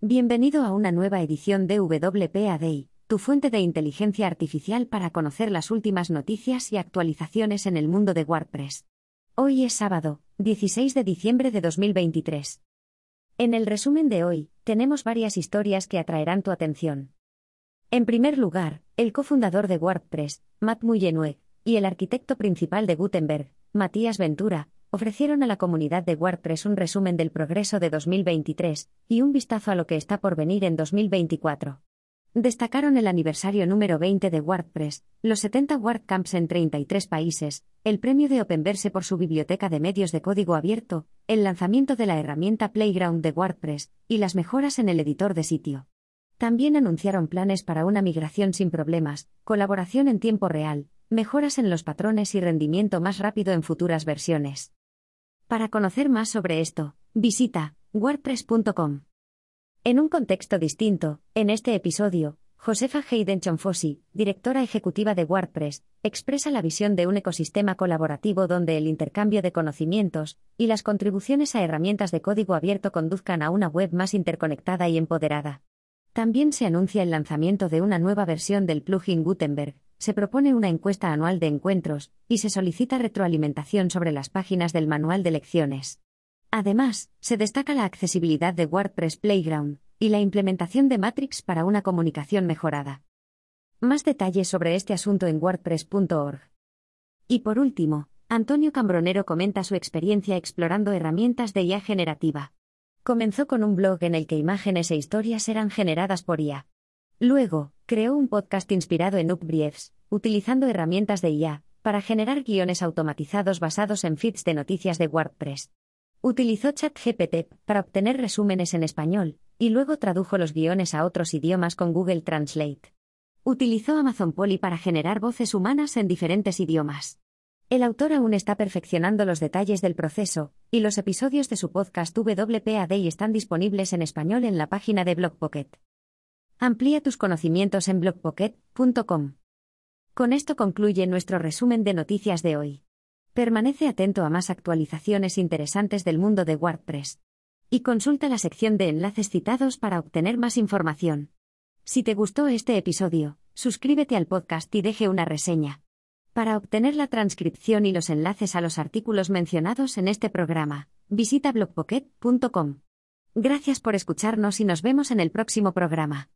Bienvenido a una nueva edición de WPA tu fuente de inteligencia artificial para conocer las últimas noticias y actualizaciones en el mundo de WordPress. Hoy es sábado, 16 de diciembre de 2023. En el resumen de hoy, tenemos varias historias que atraerán tu atención. En primer lugar, el cofundador de WordPress, Matt Mullenweg, y el arquitecto principal de Gutenberg, Matías Ventura, ofrecieron a la comunidad de WordPress un resumen del progreso de 2023 y un vistazo a lo que está por venir en 2024. Destacaron el aniversario número 20 de WordPress, los 70 WordCamps en 33 países, el premio de Openverse por su biblioteca de medios de código abierto, el lanzamiento de la herramienta Playground de WordPress y las mejoras en el editor de sitio. También anunciaron planes para una migración sin problemas, colaboración en tiempo real, mejoras en los patrones y rendimiento más rápido en futuras versiones. Para conocer más sobre esto, visita wordpress.com. En un contexto distinto, en este episodio, Josefa Hayden Chonfosi, directora ejecutiva de WordPress, expresa la visión de un ecosistema colaborativo donde el intercambio de conocimientos y las contribuciones a herramientas de código abierto conduzcan a una web más interconectada y empoderada. También se anuncia el lanzamiento de una nueva versión del plugin Gutenberg, se propone una encuesta anual de encuentros, y se solicita retroalimentación sobre las páginas del manual de lecciones. Además, se destaca la accesibilidad de WordPress Playground y la implementación de Matrix para una comunicación mejorada. Más detalles sobre este asunto en wordpress.org. Y por último, Antonio Cambronero comenta su experiencia explorando herramientas de IA generativa. Comenzó con un blog en el que imágenes e historias eran generadas por IA. Luego, creó un podcast inspirado en Upbriefs, utilizando herramientas de IA, para generar guiones automatizados basados en feeds de noticias de WordPress. Utilizó ChatGPT para obtener resúmenes en español, y luego tradujo los guiones a otros idiomas con Google Translate. Utilizó Amazon Polly para generar voces humanas en diferentes idiomas. El autor aún está perfeccionando los detalles del proceso, y los episodios de su podcast WPAD están disponibles en español en la página de BlogPocket. Amplía tus conocimientos en blogpocket.com. Con esto concluye nuestro resumen de noticias de hoy. Permanece atento a más actualizaciones interesantes del mundo de WordPress. Y consulta la sección de enlaces citados para obtener más información. Si te gustó este episodio, suscríbete al podcast y deje una reseña. Para obtener la transcripción y los enlaces a los artículos mencionados en este programa, visita blogpocket.com. Gracias por escucharnos y nos vemos en el próximo programa.